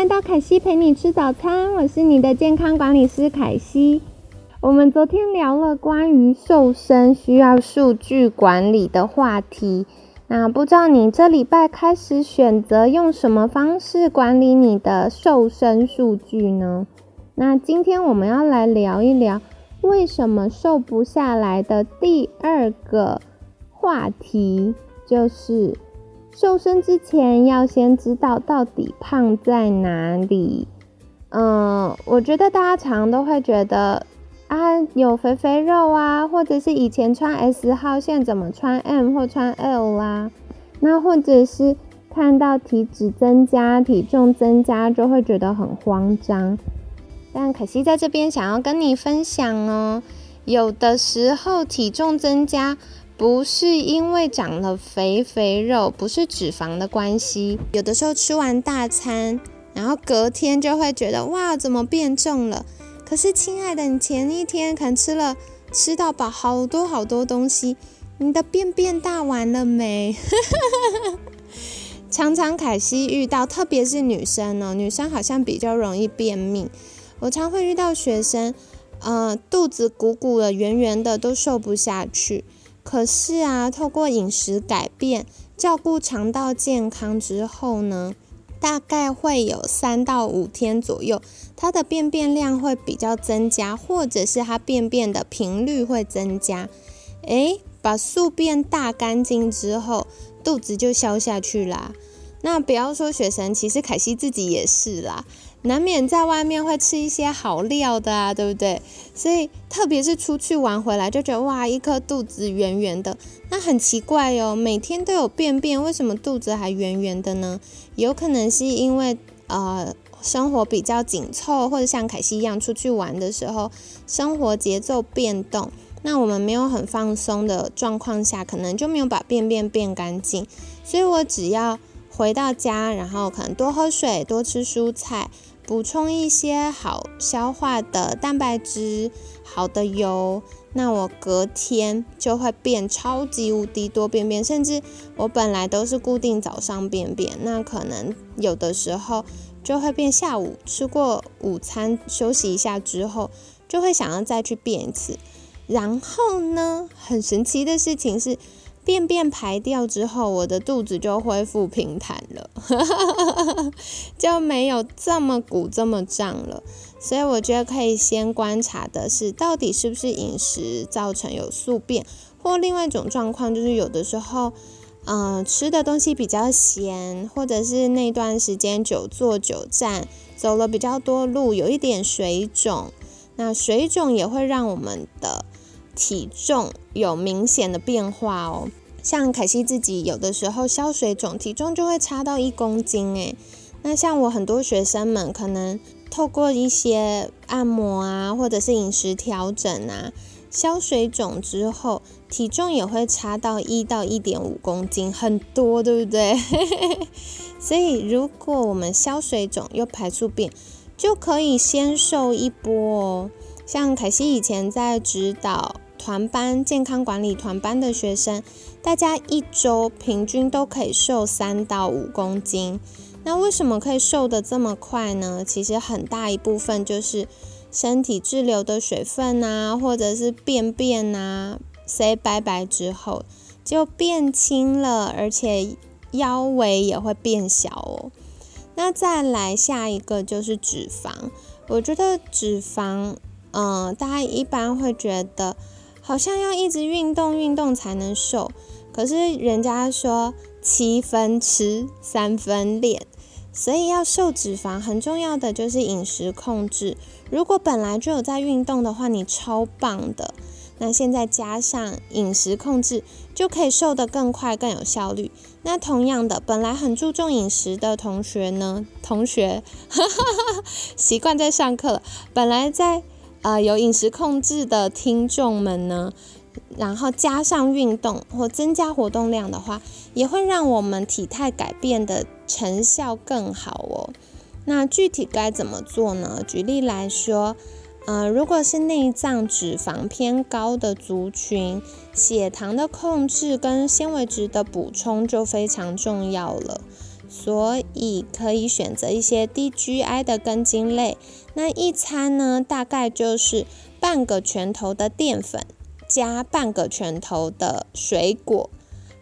来到凯西陪你吃早餐，我是你的健康管理师凯西。我们昨天聊了关于瘦身需要数据管理的话题，那不知道你这礼拜开始选择用什么方式管理你的瘦身数据呢？那今天我们要来聊一聊为什么瘦不下来的第二个话题，就是。瘦身之前要先知道到底胖在哪里。嗯，我觉得大家常都会觉得啊，有肥肥肉啊，或者是以前穿 S 号，现在怎么穿 M 或穿 L 啦？那或者是看到体脂增加、体重增加，就会觉得很慌张。但可惜在这边想要跟你分享哦，有的时候体重增加。不是因为长了肥肥肉，不是脂肪的关系。有的时候吃完大餐，然后隔天就会觉得哇，怎么变重了？可是亲爱的，你前一天可能吃了吃到饱，好多好多东西，你的便便大完了没？常常凯西遇到，特别是女生哦，女生好像比较容易便秘。我常会遇到学生，呃，肚子鼓鼓的、圆圆的，都瘦不下去。可是啊，透过饮食改变，照顾肠道健康之后呢，大概会有三到五天左右，它的便便量会比较增加，或者是它便便的频率会增加。诶，把宿便大干净之后，肚子就消下去啦。那不要说学生，其实凯西自己也是啦。难免在外面会吃一些好料的啊，对不对？所以特别是出去玩回来，就觉得哇，一颗肚子圆圆的，那很奇怪哦。每天都有便便，为什么肚子还圆圆的呢？有可能是因为呃生活比较紧凑，或者像凯西一样出去玩的时候，生活节奏变动，那我们没有很放松的状况下，可能就没有把便便变干净。所以我只要回到家，然后可能多喝水，多吃蔬菜。补充一些好消化的蛋白质、好的油，那我隔天就会变超级无敌多便便，甚至我本来都是固定早上便便，那可能有的时候就会变下午吃过午餐休息一下之后，就会想要再去便一次。然后呢，很神奇的事情是。便便排掉之后，我的肚子就恢复平坦了，就没有这么鼓、这么胀了。所以我觉得可以先观察的是，到底是不是饮食造成有宿便，或另外一种状况就是有的时候，嗯，吃的东西比较咸，或者是那段时间久坐久站，走了比较多路，有一点水肿。那水肿也会让我们的体重有明显的变化哦。像凯西自己有的时候消水肿，体重就会差到一公斤诶。那像我很多学生们，可能透过一些按摩啊，或者是饮食调整啊，消水肿之后，体重也会差到一到一点五公斤，很多，对不对？所以如果我们消水肿又排宿便，就可以先瘦一波哦。像凯西以前在指导。团班健康管理团班的学生，大家一周平均都可以瘦三到五公斤。那为什么可以瘦得这么快呢？其实很大一部分就是身体滞留的水分啊，或者是便便啊，say 拜拜之后就变轻了，而且腰围也会变小哦。那再来下一个就是脂肪，我觉得脂肪，嗯，大家一般会觉得。好像要一直运动运动才能瘦，可是人家说七分吃三分练，所以要瘦脂肪很重要的就是饮食控制。如果本来就有在运动的话，你超棒的。那现在加上饮食控制，就可以瘦得更快、更有效率。那同样的，本来很注重饮食的同学呢，同学哈哈哈习惯在上课了，本来在呃有饮食控制的听众们呢。然后加上运动或增加活动量的话，也会让我们体态改变的成效更好哦。那具体该怎么做呢？举例来说，呃，如果是内脏脂肪偏高的族群，血糖的控制跟纤维质的补充就非常重要了。所以可以选择一些低 GI 的根茎类。那一餐呢，大概就是半个拳头的淀粉。加半个拳头的水果，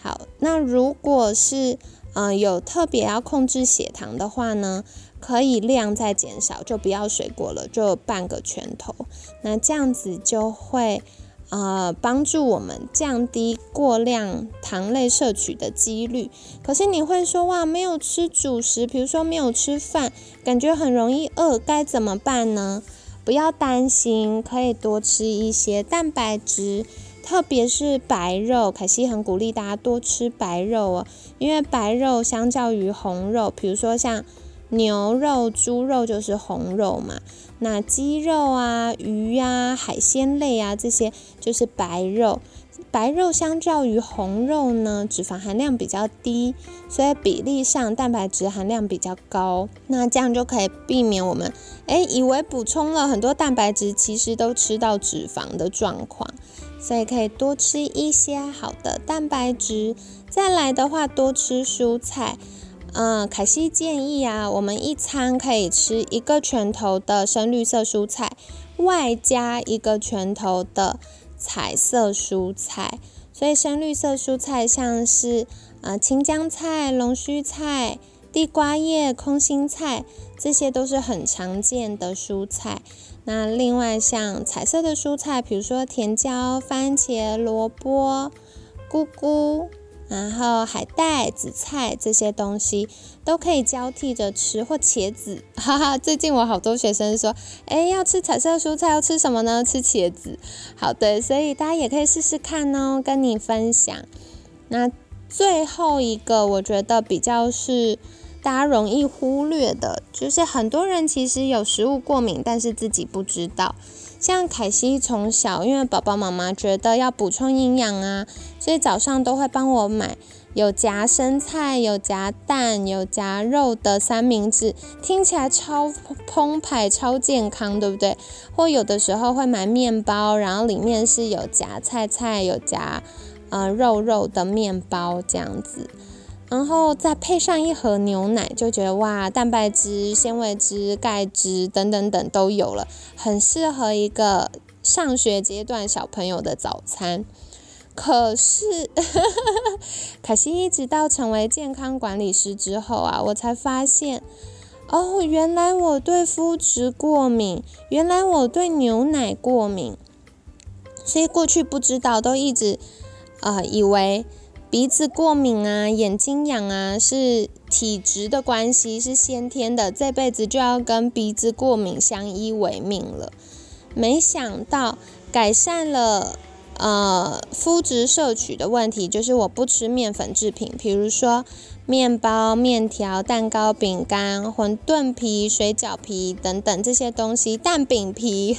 好。那如果是嗯有特别要控制血糖的话呢，可以量再减少，就不要水果了，就半个拳头。那这样子就会呃帮助我们降低过量糖类摄取的几率。可是你会说哇，没有吃主食，比如说没有吃饭，感觉很容易饿，该怎么办呢？不要担心，可以多吃一些蛋白质，特别是白肉。凯西很鼓励大家多吃白肉哦，因为白肉相较于红肉，比如说像牛肉、猪肉就是红肉嘛，那鸡肉啊、鱼啊、海鲜类啊这些就是白肉。白肉相较于红肉呢，脂肪含量比较低，所以比例上蛋白质含量比较高。那这样就可以避免我们诶以为补充了很多蛋白质，其实都吃到脂肪的状况。所以可以多吃一些好的蛋白质。再来的话，多吃蔬菜。嗯，凯西建议啊，我们一餐可以吃一个拳头的深绿色蔬菜，外加一个拳头的。彩色蔬菜，所以深绿色蔬菜像是呃青江菜、龙须菜、地瓜叶、空心菜，这些都是很常见的蔬菜。那另外像彩色的蔬菜，比如说甜椒、番茄、萝卜、菇菇。然后海带、紫菜这些东西都可以交替着吃，或茄子，哈哈。最近我好多学生说，哎，要吃彩色蔬菜，要吃什么呢？吃茄子。好的，所以大家也可以试试看哦，跟你分享。那最后一个，我觉得比较是大家容易忽略的，就是很多人其实有食物过敏，但是自己不知道。像凯西从小，因为爸爸妈妈觉得要补充营养啊，所以早上都会帮我买有夹生菜、有夹蛋、有夹肉的三明治，听起来超澎湃、超健康，对不对？或有的时候会买面包，然后里面是有夹菜菜、有夹呃肉肉的面包这样子。然后再配上一盒牛奶，就觉得哇，蛋白质、纤维质、钙质等等等都有了，很适合一个上学阶段小朋友的早餐。可是，可惜一直到成为健康管理师之后啊，我才发现，哦，原来我对麸质过敏，原来我对牛奶过敏，所以过去不知道，都一直啊以为。鼻子过敏啊，眼睛痒啊，是体质的关系，是先天的，这辈子就要跟鼻子过敏相依为命了。没想到改善了呃肤质摄取的问题，就是我不吃面粉制品，比如说面包、面条、蛋糕、饼干、馄饨皮、水饺皮等等这些东西，蛋饼皮。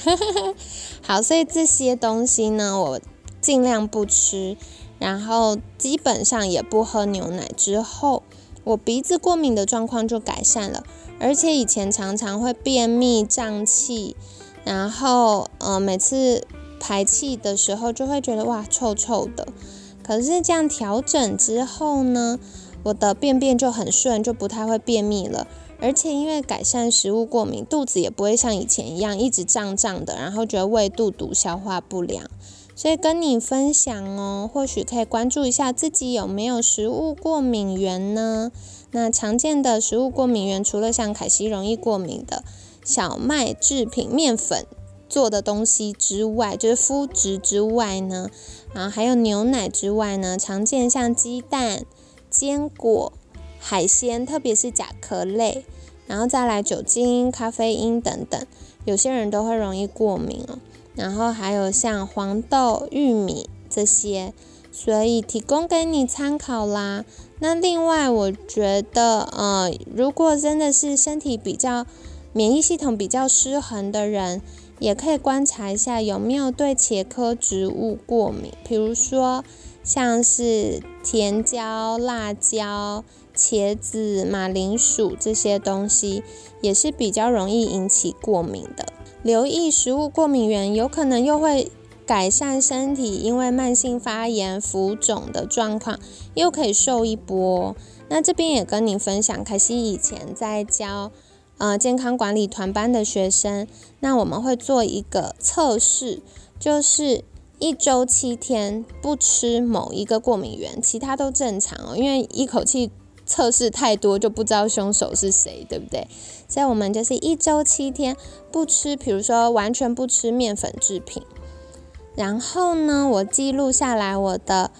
好，所以这些东西呢，我尽量不吃。然后基本上也不喝牛奶之后，我鼻子过敏的状况就改善了，而且以前常常会便秘胀气，然后呃每次排气的时候就会觉得哇臭臭的，可是这样调整之后呢，我的便便就很顺，就不太会便秘了，而且因为改善食物过敏，肚子也不会像以前一样一直胀胀的，然后觉得胃肚肚消化不良。所以跟你分享哦，或许可以关注一下自己有没有食物过敏源呢？那常见的食物过敏源，除了像凯西容易过敏的小麦制品、面粉做的东西之外，就是麸质之外呢，然后还有牛奶之外呢，常见像鸡蛋、坚果、海鲜，特别是甲壳类，然后再来酒精、咖啡因等等，有些人都会容易过敏哦。然后还有像黄豆、玉米这些，所以提供给你参考啦。那另外，我觉得，呃，如果真的是身体比较免疫系统比较失衡的人，也可以观察一下有没有对茄科植物过敏，比如说像是甜椒、辣椒、茄子、马铃薯这些东西，也是比较容易引起过敏的。留意食物过敏源，有可能又会改善身体因为慢性发炎、浮肿的状况，又可以瘦一波。那这边也跟你分享，可惜以前在教呃健康管理团班的学生，那我们会做一个测试，就是一周七天不吃某一个过敏源，其他都正常哦，因为一口气。测试太多就不知道凶手是谁，对不对？所以我们就是一周七天不吃，比如说完全不吃面粉制品。然后呢，我记录下来我的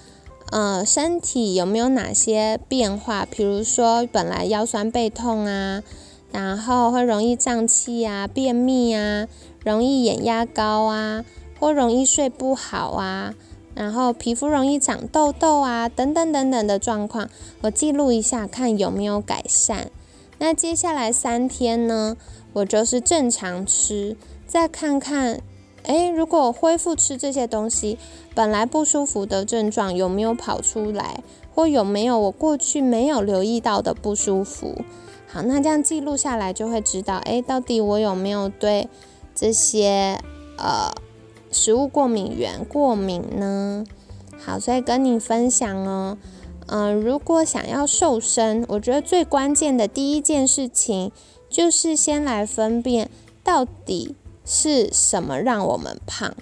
呃身体有没有哪些变化，比如说本来腰酸背痛啊，然后会容易胀气啊、便秘啊、容易眼压高啊，或容易睡不好啊。然后皮肤容易长痘痘啊，等等等等的状况，我记录一下，看有没有改善。那接下来三天呢，我就是正常吃，再看看，诶，如果恢复吃这些东西，本来不舒服的症状有没有跑出来，或有没有我过去没有留意到的不舒服？好，那这样记录下来就会知道，诶，到底我有没有对这些呃。食物过敏源过敏呢？好，所以跟你分享哦。嗯，如果想要瘦身，我觉得最关键的第一件事情就是先来分辨到底是什么让我们胖。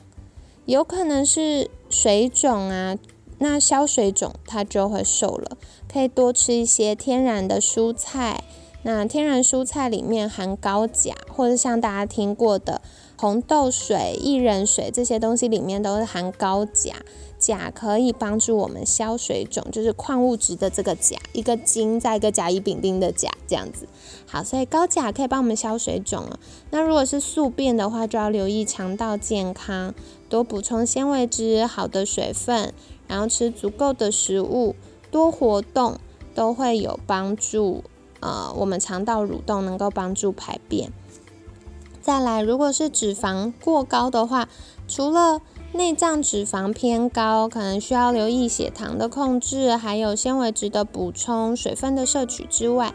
有可能是水肿啊，那消水肿它就会瘦了。可以多吃一些天然的蔬菜。那天然蔬菜里面含高钾，或者像大家听过的。红豆水、薏仁水这些东西里面都是含高钾，钾可以帮助我们消水肿，就是矿物质的这个钾，一个金在一个甲乙丙丁的钾这样子。好，所以高钾可以帮我们消水肿啊。那如果是宿便的话，就要留意肠道健康，多补充纤维质、好的水分，然后吃足够的食物，多活动都会有帮助。呃，我们肠道蠕动能够帮助排便。再来，如果是脂肪过高的话，除了内脏脂肪偏高，可能需要留意血糖的控制，还有纤维质的补充、水分的摄取之外，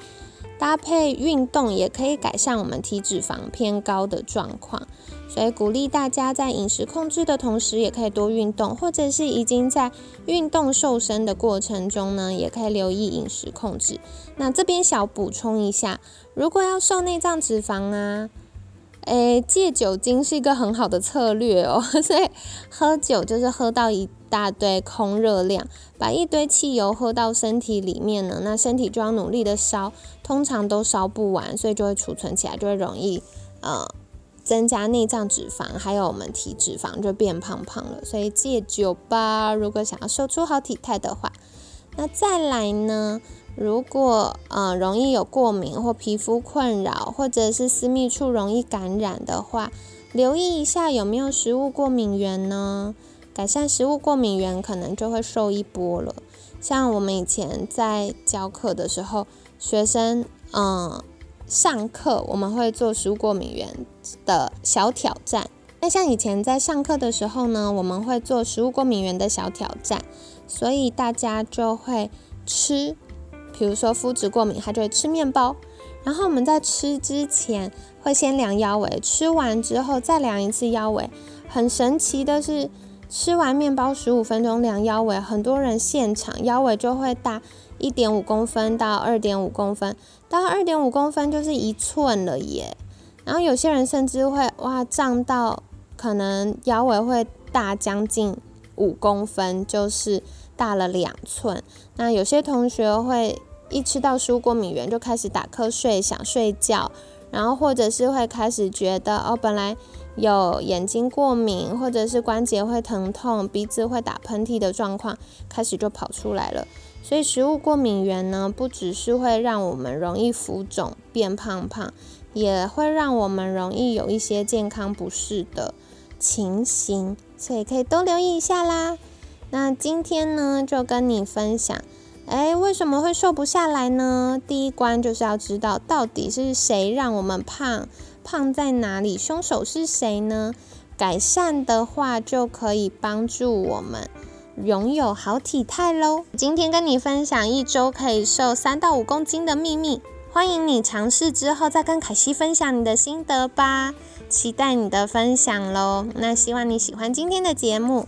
搭配运动也可以改善我们体脂肪偏高的状况。所以鼓励大家在饮食控制的同时，也可以多运动，或者是已经在运动瘦身的过程中呢，也可以留意饮食控制。那这边小补充一下，如果要瘦内脏脂肪啊。诶，戒酒精是一个很好的策略哦，所以喝酒就是喝到一大堆空热量，把一堆汽油喝到身体里面呢，那身体就要努力的烧，通常都烧不完，所以就会储存起来，就会容易呃增加内脏脂肪，还有我们体脂肪就变胖胖了。所以戒酒吧，如果想要瘦出好体态的话，那再来呢？如果呃容易有过敏或皮肤困扰，或者是私密处容易感染的话，留意一下有没有食物过敏源呢？改善食物过敏源，可能就会瘦一波了。像我们以前在教课的时候，学生嗯上课我们会做食物过敏源的小挑战。那像以前在上课的时候呢，我们会做食物过敏源的小挑战，所以大家就会吃。比如说肤质过敏，他就会吃面包。然后我们在吃之前会先量腰围，吃完之后再量一次腰围。很神奇的是，吃完面包十五分钟量腰围，很多人现场腰围就会大一点五公分到二点五公分，到二点五公分就是一寸了耶。然后有些人甚至会哇胀到可能腰围会大将近五公分，就是大了两寸。那有些同学会一吃到食物过敏源就开始打瞌睡、想睡觉，然后或者是会开始觉得哦，本来有眼睛过敏，或者是关节会疼痛、鼻子会打喷嚏的状况，开始就跑出来了。所以食物过敏源呢，不只是会让我们容易浮肿、变胖胖，也会让我们容易有一些健康不适的情形，所以可以多留意一下啦。那今天呢，就跟你分享，哎，为什么会瘦不下来呢？第一关就是要知道到底是谁让我们胖，胖在哪里，凶手是谁呢？改善的话，就可以帮助我们拥有好体态喽。今天跟你分享一周可以瘦三到五公斤的秘密，欢迎你尝试之后再跟凯西分享你的心得吧。期待你的分享喽。那希望你喜欢今天的节目，